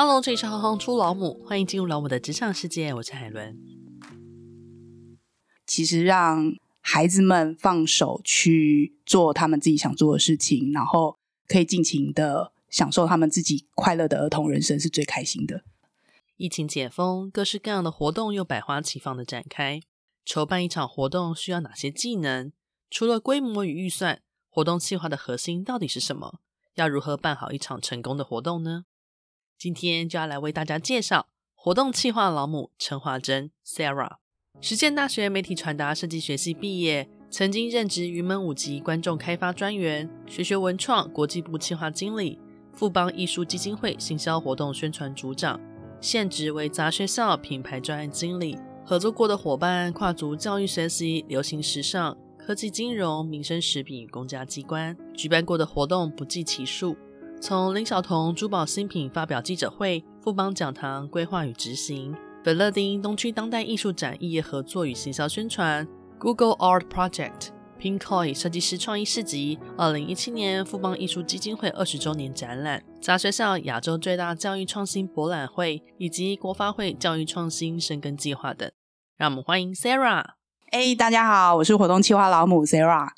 Hello，这里是行行出老母，欢迎进入老母的职场世界，我是海伦。其实让孩子们放手去做他们自己想做的事情，然后可以尽情的享受他们自己快乐的儿童人生，是最开心的。疫情解封，各式各样的活动又百花齐放的展开。筹办一场活动需要哪些技能？除了规模与预算，活动计划的核心到底是什么？要如何办好一场成功的活动呢？今天就要来为大家介绍活动企划老母陈华珍 Sarah，实践大学媒体传达设计学系毕业，曾经任职云门五级观众开发专员、学学文创国际部企划经理、富邦艺术基金会行销活动宣传组长，现职为杂学校品牌专案经理。合作过的伙伴跨足教育学习、流行时尚、科技金融、民生食品与公家机关，举办过的活动不计其数。从林晓彤珠宝新品发表记者会、富邦讲堂规划与执行、北乐町东区当代艺术展异业合作与行销宣传、Google Art Project、Pinkoi 设计师创意市集、二零一七年富邦艺术基金会二十周年展览、杂学校亚洲最大教育创新博览会以及国发会教育创新深耕计划等。让我们欢迎 Sarah。哎，hey, 大家好，我是活动企划老母 Sarah。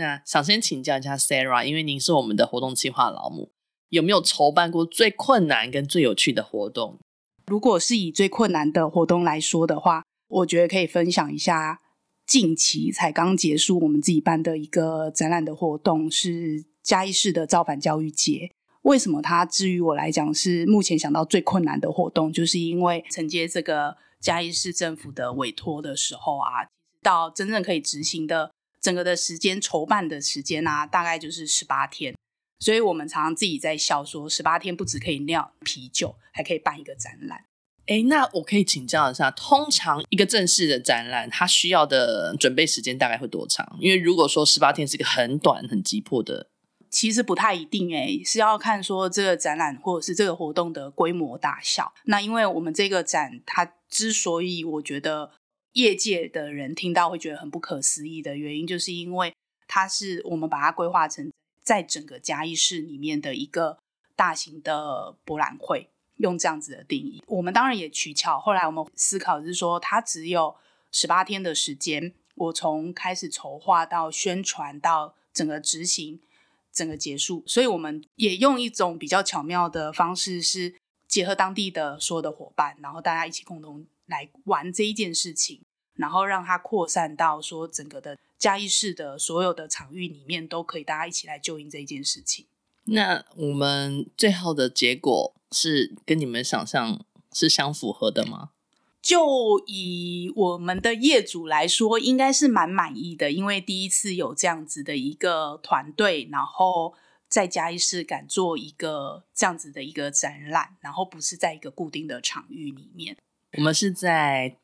那想先请教一下 Sarah，因为您是我们的活动计划老母，有没有筹办过最困难跟最有趣的活动？如果是以最困难的活动来说的话，我觉得可以分享一下近期才刚结束我们自己办的一个展览的活动，是嘉义市的造反教育节。为什么它至于我来讲是目前想到最困难的活动？就是因为承接这个嘉义市政府的委托的时候啊，到真正可以执行的。整个的时间筹办的时间啊，大概就是十八天，所以我们常常自己在笑说，十八天不止可以酿啤酒，还可以办一个展览。诶，那我可以请教一下，通常一个正式的展览，它需要的准备时间大概会多长？因为如果说十八天是一个很短、很急迫的，其实不太一定诶，是要看说这个展览或者是这个活动的规模大小。那因为我们这个展，它之所以我觉得。业界的人听到会觉得很不可思议的原因，就是因为它是我们把它规划成在整个嘉义市里面的一个大型的博览会，用这样子的定义。我们当然也取巧，后来我们思考是说，它只有十八天的时间，我从开始筹划到宣传到整个执行，整个结束，所以我们也用一种比较巧妙的方式，是结合当地的所有的伙伴，然后大家一起共同。来玩这一件事情，然后让它扩散到说整个的嘉义市的所有的场域里面，都可以大家一起来救应这一件事情。那我们最后的结果是跟你们想象是相符合的吗？就以我们的业主来说，应该是蛮满意的，因为第一次有这样子的一个团队，然后在嘉义市敢做一个这样子的一个展览，然后不是在一个固定的场域里面。我们是在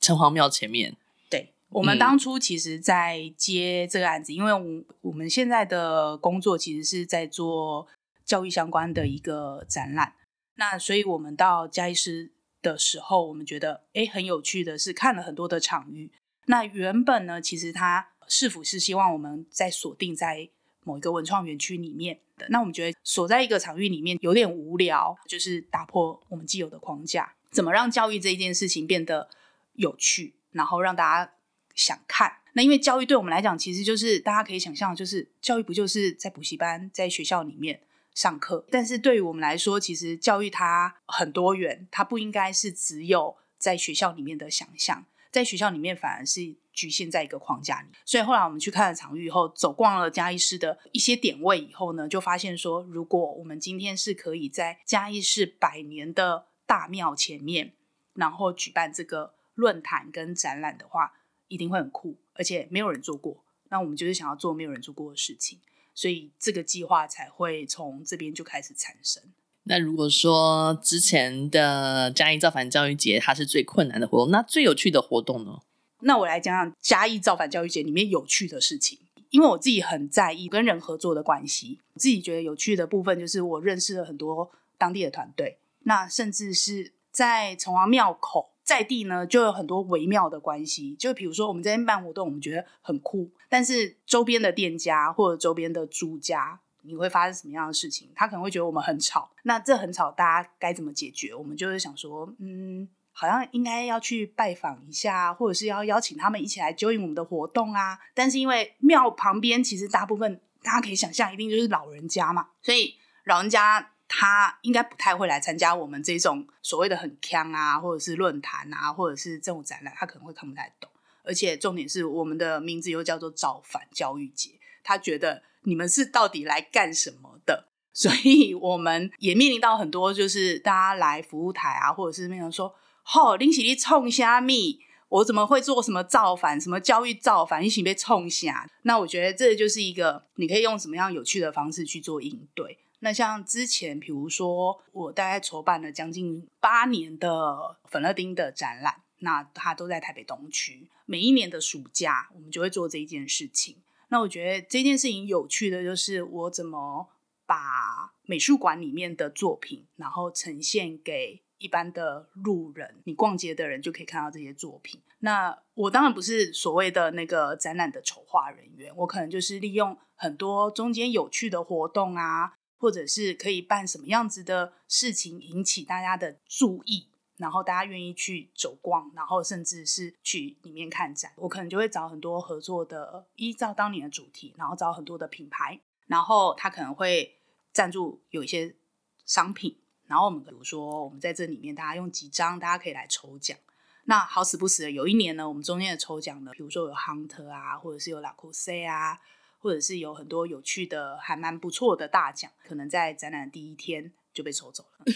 城隍庙前面。对，我们当初其实，在接这个案子，嗯、因为我我们现在的工作其实是在做教育相关的一个展览。那所以我们到嘉义市的时候，我们觉得哎很有趣的是看了很多的场域。那原本呢，其实他是否是希望我们在锁定在某一个文创园区里面的。那我们觉得锁在一个场域里面有点无聊，就是打破我们既有的框架。怎么让教育这一件事情变得有趣，然后让大家想看？那因为教育对我们来讲，其实就是大家可以想象，就是教育不就是在补习班、在学校里面上课？但是对于我们来说，其实教育它很多元，它不应该是只有在学校里面的想象，在学校里面反而是局限在一个框架里。所以后来我们去看了场域以后，走逛了嘉义市的一些点位以后呢，就发现说，如果我们今天是可以在嘉义市百年的大庙前面，然后举办这个论坛跟展览的话，一定会很酷，而且没有人做过。那我们就是想要做没有人做过的事情，所以这个计划才会从这边就开始产生。那如果说之前的嘉义造反教育节它是最困难的活动，那最有趣的活动呢？那我来讲讲嘉义造反教育节里面有趣的事情，因为我自己很在意跟人合作的关系，我自己觉得有趣的部分就是我认识了很多当地的团队。那甚至是在城隍庙口在地呢，就有很多微妙的关系。就比如说，我们这边办活动，我们觉得很酷，但是周边的店家或者周边的租家，你会发生什么样的事情？他可能会觉得我们很吵，那这很吵，大家该怎么解决？我们就是想说，嗯，好像应该要去拜访一下，或者是要邀请他们一起来 join 我们的活动啊。但是因为庙旁边其实大部分大家可以想象，一定就是老人家嘛，所以老人家。他应该不太会来参加我们这种所谓的很腔啊，或者是论坛啊，或者是这种展览，他可能会看不太懂。而且重点是，我们的名字又叫做造反教育节，他觉得你们是到底来干什么的？所以我们也面临到很多，就是大家来服务台啊，或者是那种说：“吼、哦，林喜利冲虾米，我怎么会做什么造反？什么教育造反？一起被冲虾？”那我觉得这就是一个你可以用什么样有趣的方式去做应对。那像之前，比如说我大概筹办了将近八年的粉乐町的展览，那它都在台北东区。每一年的暑假，我们就会做这一件事情。那我觉得这件事情有趣的就是，我怎么把美术馆里面的作品，然后呈现给一般的路人，你逛街的人就可以看到这些作品。那我当然不是所谓的那个展览的筹划人员，我可能就是利用很多中间有趣的活动啊。或者是可以办什么样子的事情引起大家的注意，然后大家愿意去走逛，然后甚至是去里面看展，我可能就会找很多合作的，依照当年的主题，然后找很多的品牌，然后他可能会赞助有一些商品，然后我们比如说我们在这里面大家用几张，大家可以来抽奖。那好死不死的有一年呢，我们中间的抽奖呢，比如说有 Hunter 啊，或者是有 Le Creuset 啊。或者是有很多有趣的，还蛮不错的大奖，可能在展览第一天就被抽走了。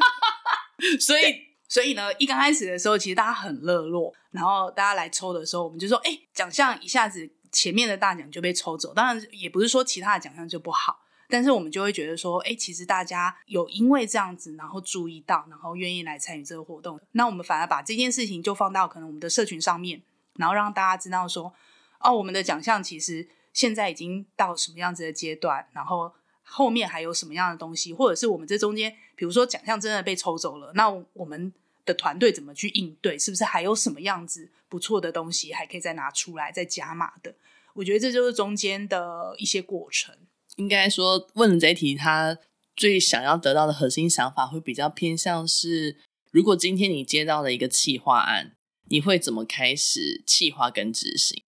所以，所以呢，一刚开始的时候，其实大家很热络，然后大家来抽的时候，我们就说，哎，奖项一下子前面的大奖就被抽走。当然，也不是说其他的奖项就不好，但是我们就会觉得说，哎，其实大家有因为这样子，然后注意到，然后愿意来参与这个活动，那我们反而把这件事情就放到可能我们的社群上面，然后让大家知道说，哦，我们的奖项其实。现在已经到什么样子的阶段？然后后面还有什么样的东西？或者是我们这中间，比如说奖项真的被抽走了，那我们的团队怎么去应对？是不是还有什么样子不错的东西还可以再拿出来再加码的？我觉得这就是中间的一些过程。应该说，问了这一题，他最想要得到的核心想法会比较偏向是：如果今天你接到了一个企划案，你会怎么开始企划跟执行？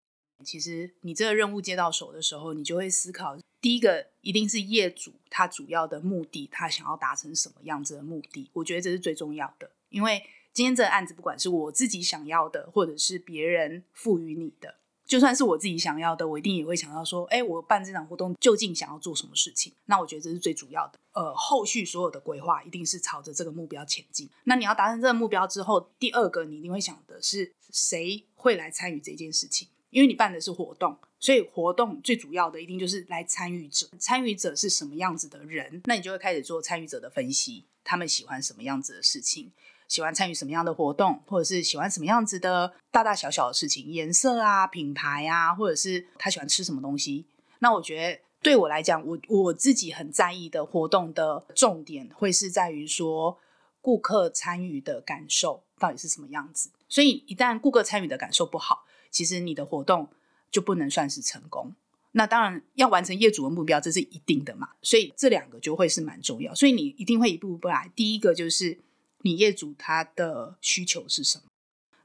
其实你这个任务接到手的时候，你就会思考，第一个一定是业主他主要的目的，他想要达成什么样子的目的？我觉得这是最重要的。因为今天这个案子，不管是我自己想要的，或者是别人赋予你的，就算是我自己想要的，我一定也会想到说，哎，我办这场活动究竟想要做什么事情？那我觉得这是最主要的。呃，后续所有的规划一定是朝着这个目标前进。那你要达成这个目标之后，第二个你一定会想的是，谁会来参与这件事情？因为你办的是活动，所以活动最主要的一定就是来参与者。参与者是什么样子的人？那你就会开始做参与者的分析，他们喜欢什么样子的事情，喜欢参与什么样的活动，或者是喜欢什么样子的大大小小的事情，颜色啊、品牌啊，或者是他喜欢吃什么东西。那我觉得对我来讲，我我自己很在意的活动的重点会是在于说，顾客参与的感受到底是什么样子。所以一旦顾客参与的感受不好，其实你的活动就不能算是成功。那当然要完成业主的目标，这是一定的嘛。所以这两个就会是蛮重要。所以你一定会一步步来。第一个就是你业主他的需求是什么？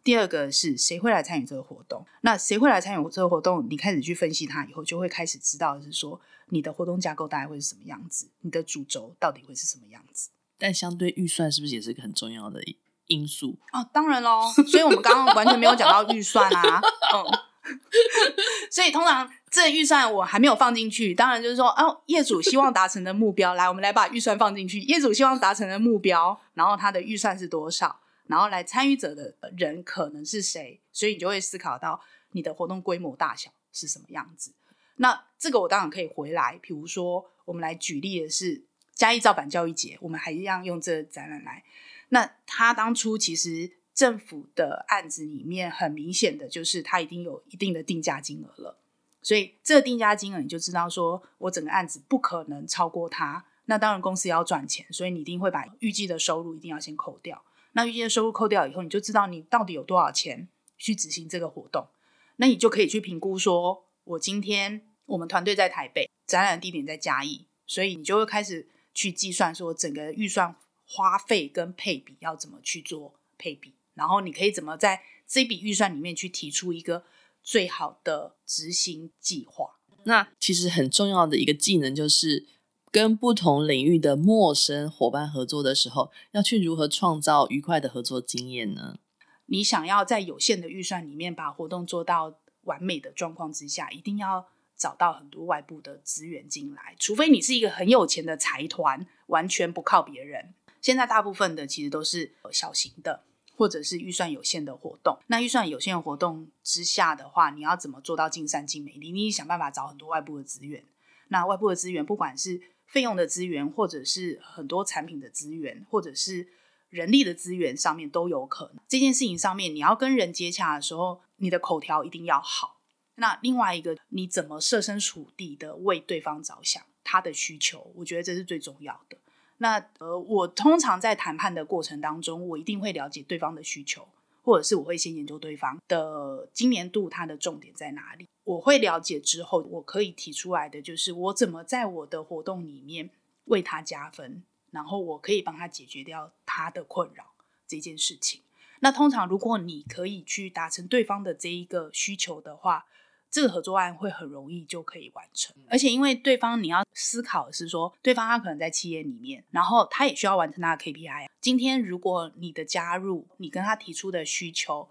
第二个是谁会来参与这个活动？那谁会来参与这个活动？你开始去分析它以后，就会开始知道是说你的活动架构大概会是什么样子，你的主轴到底会是什么样子。但相对预算是不是也是一个很重要的因素哦，当然喽，所以我们刚刚完全没有讲到预算啊，嗯，所以通常这预算我还没有放进去，当然就是说，哦，业主希望达成的目标，来，我们来把预算放进去，业主希望达成的目标，然后他的预算是多少，然后来参与者的人可能是谁，所以你就会思考到你的活动规模大小是什么样子。那这个我当然可以回来，比如说我们来举例的是嘉义造板教育节，我们还一样用这个展览来。那他当初其实政府的案子里面很明显的就是他已经有一定的定价金额了，所以这个定价金额你就知道说我整个案子不可能超过它。那当然公司也要赚钱，所以你一定会把预计的收入一定要先扣掉。那预计的收入扣掉以后，你就知道你到底有多少钱去执行这个活动。那你就可以去评估说，我今天我们团队在台北，展览地点在嘉义，所以你就会开始去计算说整个预算花费跟配比要怎么去做配比，然后你可以怎么在这笔预算里面去提出一个最好的执行计划。那其实很重要的一个技能就是。跟不同领域的陌生伙伴合作的时候，要去如何创造愉快的合作经验呢？你想要在有限的预算里面把活动做到完美的状况之下，一定要找到很多外部的资源进来。除非你是一个很有钱的财团，完全不靠别人。现在大部分的其实都是小型的，或者是预算有限的活动。那预算有限的活动之下的话，你要怎么做到尽善尽美？你你想办法找很多外部的资源。那外部的资源，不管是费用的资源，或者是很多产品的资源，或者是人力的资源上面都有可能。这件事情上面，你要跟人接洽的时候，你的口条一定要好。那另外一个，你怎么设身处地的为对方着想，他的需求，我觉得这是最重要的。那呃，我通常在谈判的过程当中，我一定会了解对方的需求。或者是我会先研究对方的今年度它的重点在哪里，我会了解之后，我可以提出来的就是我怎么在我的活动里面为他加分，然后我可以帮他解决掉他的困扰这件事情。那通常如果你可以去达成对方的这一个需求的话，这个合作案会很容易就可以完成，而且因为对方你要思考的是说，对方他可能在企业里面，然后他也需要完成他的 KPI。今天如果你的加入，你跟他提出的需求，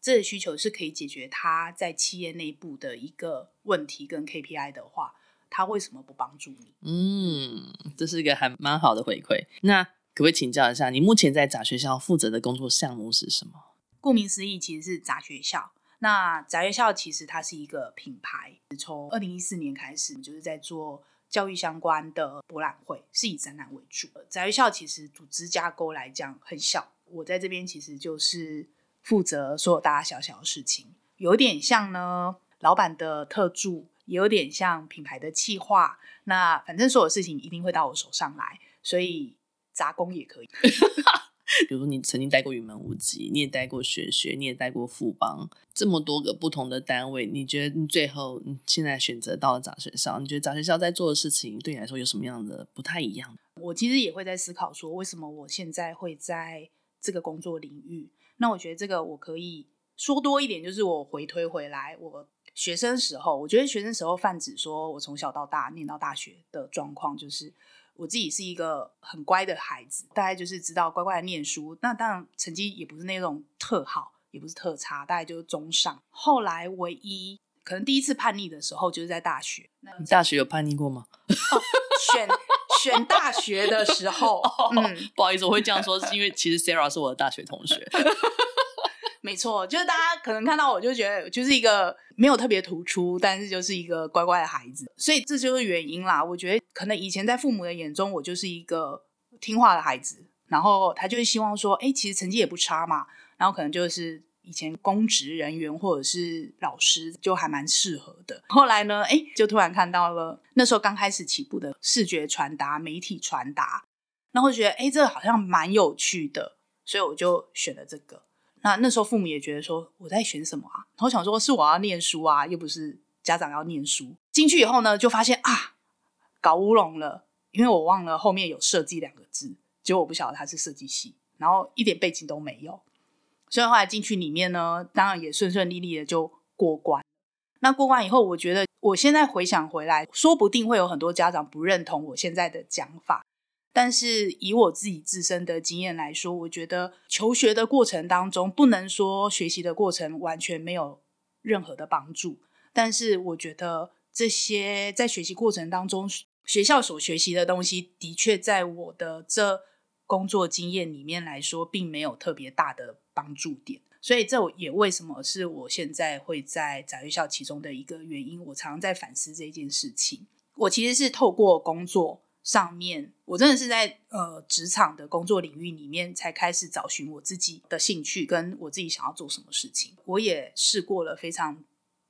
这个需求是可以解决他在企业内部的一个问题跟 KPI 的话，他为什么不帮助你？嗯，这是一个还蛮好的回馈。那可不可以请教一下，你目前在杂学校负责的工作项目是什么？顾名思义，其实是杂学校。那杂学校其实它是一个品牌，从二零一四年开始就是在做教育相关的博览会，是以展览为主。杂学校其实组织架构来讲很小，我在这边其实就是负责所有大大小小的事情，有点像呢老板的特助，也有点像品牌的企划。那反正所有事情一定会到我手上来，所以杂工也可以。比如说，你曾经带过云门舞集，你也带过学学，你也带过富邦，这么多个不同的单位，你觉得你最后你现在选择到了杂学校，你觉得杂学校在做的事情对你来说有什么样的不太一样？我其实也会在思考说，为什么我现在会在这个工作领域？那我觉得这个我可以说多一点，就是我回推回来，我学生时候，我觉得学生时候泛指说我从小到大念到大学的状况，就是。我自己是一个很乖的孩子，大概就是知道乖乖的念书。那当然成绩也不是那种特好，也不是特差，大概就是中上。后来唯一可能第一次叛逆的时候，就是在大学。你大学有叛逆过吗？哦、选选大学的时候，不好意思，我会这样说，是因为其实 Sarah 是我的大学同学。没错，就是大家可能看到我就觉得就是一个没有特别突出，但是就是一个乖乖的孩子，所以这就是原因啦。我觉得可能以前在父母的眼中，我就是一个听话的孩子，然后他就是希望说，哎，其实成绩也不差嘛，然后可能就是以前公职人员或者是老师就还蛮适合的。后来呢，哎，就突然看到了那时候刚开始起步的视觉传达、媒体传达，然后觉得哎，这好像蛮有趣的，所以我就选了这个。那那时候父母也觉得说，我在选什么啊？然后想说是我要念书啊，又不是家长要念书。进去以后呢，就发现啊，搞乌龙了，因为我忘了后面有设计两个字，结果我不晓得他是设计系，然后一点背景都没有。所以后来进去里面呢，当然也顺顺利利的就过关。那过关以后，我觉得我现在回想回来，说不定会有很多家长不认同我现在的讲法。但是以我自己自身的经验来说，我觉得求学的过程当中，不能说学习的过程完全没有任何的帮助。但是我觉得这些在学习过程当中，学校所学习的东西，的确在我的这工作经验里面来说，并没有特别大的帮助点。所以这也为什么是我现在会在杂学校其中的一个原因。我常常在反思这件事情。我其实是透过工作。上面，我真的是在呃职场的工作领域里面才开始找寻我自己的兴趣，跟我自己想要做什么事情。我也试过了非常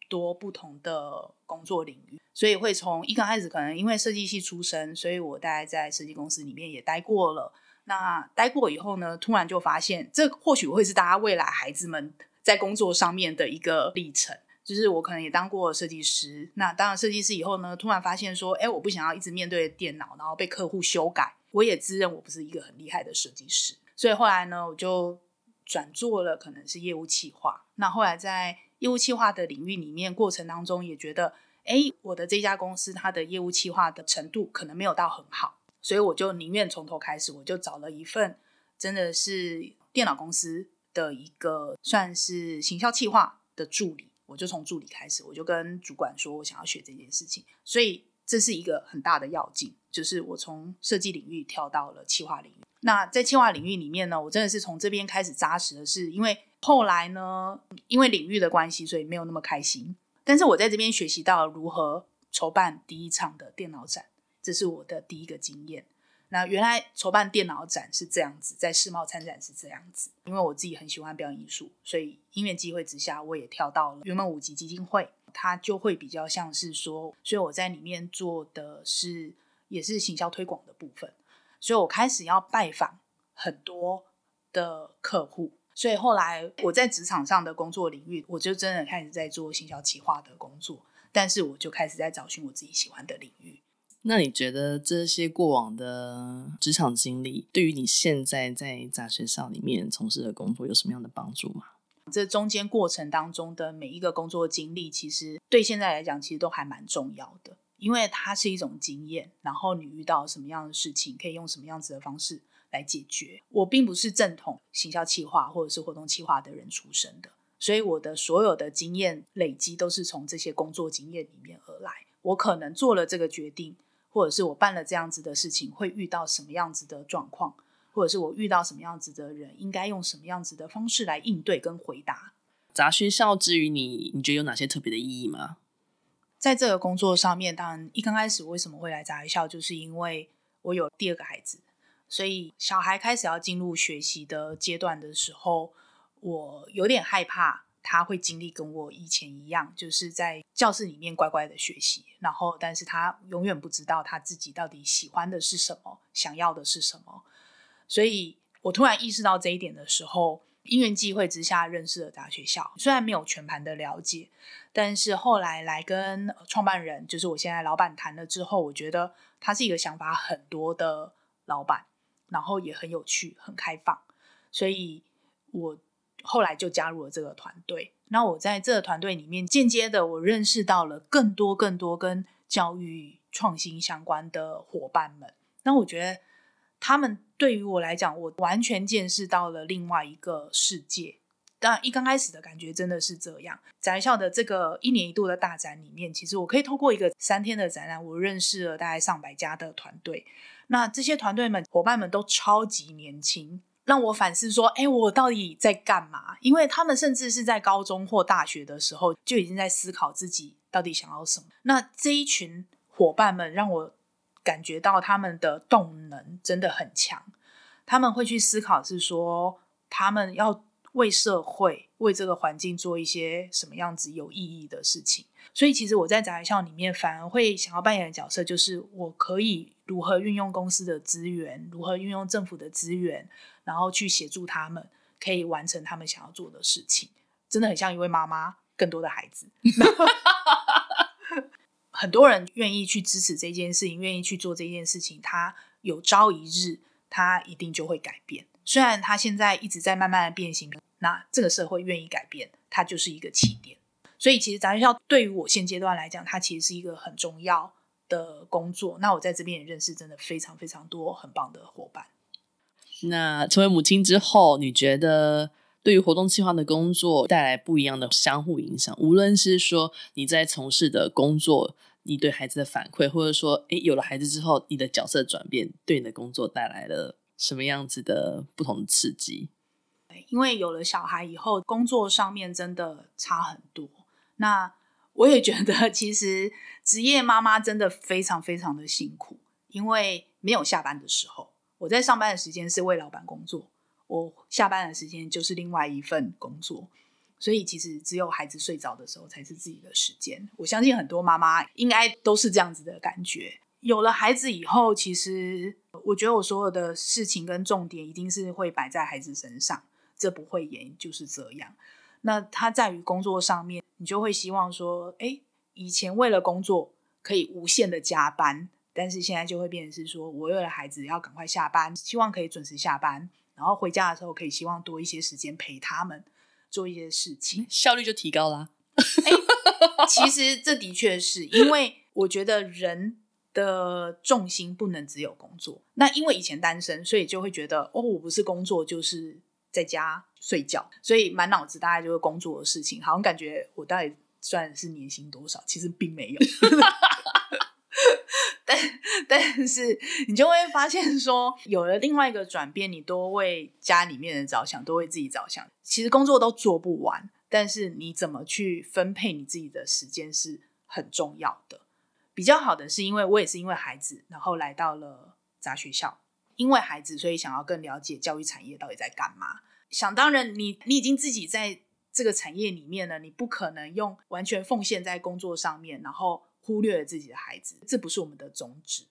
多不同的工作领域，所以会从一刚开始可能因为设计系出身，所以我大概在设计公司里面也待过了。那待过以后呢，突然就发现，这或许会是大家未来孩子们在工作上面的一个历程。就是我可能也当过设计师。那当了设计师以后呢，突然发现说，哎，我不想要一直面对电脑，然后被客户修改。我也自认我不是一个很厉害的设计师，所以后来呢，我就转做了可能是业务企划。那后来在业务企划的领域里面过程当中，也觉得，哎，我的这家公司它的业务企划的程度可能没有到很好，所以我就宁愿从头开始，我就找了一份真的是电脑公司的一个算是行销企划的助理，我就从助理开始，我就跟主管说我想要学这件事情，所以这是一个很大的要进，就是我从设计领域跳到了企划领域。那在企划领域里面呢，我真的是从这边开始扎实的是，因为后来呢，因为领域的关系，所以没有那么开心。但是我在这边学习到如何筹办第一场的电脑展，这是我的第一个经验。那原来筹办电脑展是这样子，在世贸参展是这样子。因为我自己很喜欢表演艺术，所以因缘机会之下，我也跳到了云门舞集基金会，它就会比较像是说，所以我在里面做的是也是行销推广的部分。所以我开始要拜访很多的客户，所以后来我在职场上的工作领域，我就真的开始在做行销企划的工作，但是我就开始在找寻我自己喜欢的领域。那你觉得这些过往的职场经历，对于你现在在杂学校里面从事的工作有什么样的帮助吗？这中间过程当中的每一个工作经历，其实对现在来讲，其实都还蛮重要的。因为它是一种经验，然后你遇到什么样的事情，可以用什么样子的方式来解决。我并不是正统行销企划或者是活动企划的人出身的，所以我的所有的经验累积都是从这些工作经验里面而来。我可能做了这个决定，或者是我办了这样子的事情，会遇到什么样子的状况，或者是我遇到什么样子的人，应该用什么样子的方式来应对跟回答。杂学校之于你，你觉得有哪些特别的意义吗？在这个工作上面，当然一刚开始为什么会来杂学校，就是因为我有第二个孩子，所以小孩开始要进入学习的阶段的时候，我有点害怕他会经历跟我以前一样，就是在教室里面乖乖的学习，然后但是他永远不知道他自己到底喜欢的是什么，想要的是什么，所以我突然意识到这一点的时候。因缘际会之下认识了大学校，虽然没有全盘的了解，但是后来来跟创办人，就是我现在老板谈了之后，我觉得他是一个想法很多的老板，然后也很有趣、很开放，所以我后来就加入了这个团队。那我在这个团队里面，间接的我认识到了更多、更多跟教育创新相关的伙伴们。那我觉得。他们对于我来讲，我完全见识到了另外一个世界。但，一刚开始的感觉真的是这样。杂学校的这个一年一度的大展里面，其实我可以透过一个三天的展览，我认识了大概上百家的团队。那这些团队们伙伴们都超级年轻，让我反思说：哎，我到底在干嘛？因为他们甚至是在高中或大学的时候就已经在思考自己到底想要什么。那这一群伙伴们让我。感觉到他们的动能真的很强，他们会去思考，是说他们要为社会、为这个环境做一些什么样子有意义的事情。所以，其实我在杂校里面反而会想要扮演的角色，就是我可以如何运用公司的资源，如何运用政府的资源，然后去协助他们，可以完成他们想要做的事情。真的很像一位妈妈，更多的孩子。很多人愿意去支持这件事情，愿意去做这件事情，他有朝一日，他一定就会改变。虽然他现在一直在慢慢的变形，那这个社会愿意改变，它就是一个起点。所以，其实杂学校对于我现阶段来讲，它其实是一个很重要的工作。那我在这边也认识真的非常非常多很棒的伙伴。那成为母亲之后，你觉得对于活动计划的工作带来不一样的相互影响？无论是说你在从事的工作。你对孩子的反馈，或者说，诶，有了孩子之后，你的角色转变，对你的工作带来了什么样子的不同的刺激？因为有了小孩以后，工作上面真的差很多。那我也觉得，其实职业妈妈真的非常非常的辛苦，因为没有下班的时候。我在上班的时间是为老板工作，我下班的时间就是另外一份工作。所以其实只有孩子睡着的时候才是自己的时间。我相信很多妈妈应该都是这样子的感觉。有了孩子以后，其实我觉得我所有的事情跟重点一定是会摆在孩子身上，这不会演就是这样。那它在于工作上面，你就会希望说，哎，以前为了工作可以无限的加班，但是现在就会变成是说，我为了孩子要赶快下班，希望可以准时下班，然后回家的时候可以希望多一些时间陪他们做一些事情，效率就提高啦。哎，其实这的确是因为我觉得人的重心不能只有工作。那因为以前单身，所以就会觉得哦，我不是工作就是在家睡觉，所以满脑子大概就是工作的事情，好像感觉我到底算是年薪多少？其实并没有。但是你就会发现说，有了另外一个转变，你多为家里面人着想，多为自己着想，其实工作都做不完。但是你怎么去分配你自己的时间是很重要的。比较好的是，因为我也是因为孩子，然后来到了杂学校。因为孩子，所以想要更了解教育产业到底在干嘛。想当然你，你你已经自己在这个产业里面了，你不可能用完全奉献在工作上面，然后忽略了自己的孩子。这不是我们的宗旨。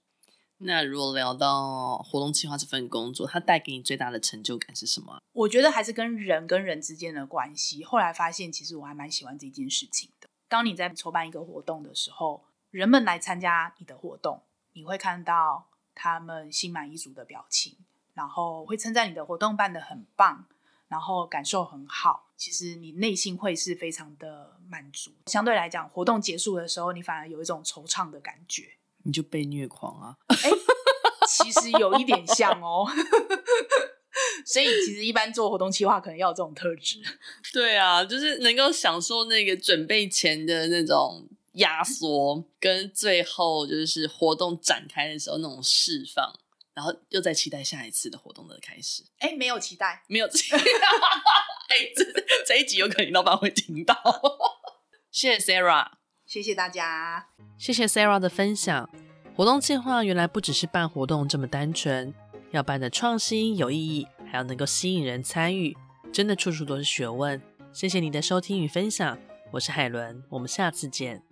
那如果聊到活动计划这份工作，它带给你最大的成就感是什么？我觉得还是跟人跟人之间的关系。后来发现，其实我还蛮喜欢这件事情的。当你在筹办一个活动的时候，人们来参加你的活动，你会看到他们心满意足的表情，然后会称赞你的活动办得很棒，然后感受很好。其实你内心会是非常的满足。相对来讲，活动结束的时候，你反而有一种惆怅的感觉。你就被虐狂啊！哎、欸，其实有一点像哦。所以其实一般做活动企划可能要有这种特质。对啊，就是能够享受那个准备前的那种压缩，跟最后就是活动展开的时候那种释放，然后又在期待下一次的活动的开始。哎、欸，没有期待，没有期待。哎、欸，这这一集有可能老板会听到。谢谢 Sarah。谢谢大家，谢谢 Sarah 的分享。活动计划原来不只是办活动这么单纯，要办的创新有意义，还要能够吸引人参与，真的处处都是学问。谢谢你的收听与分享，我是海伦，我们下次见。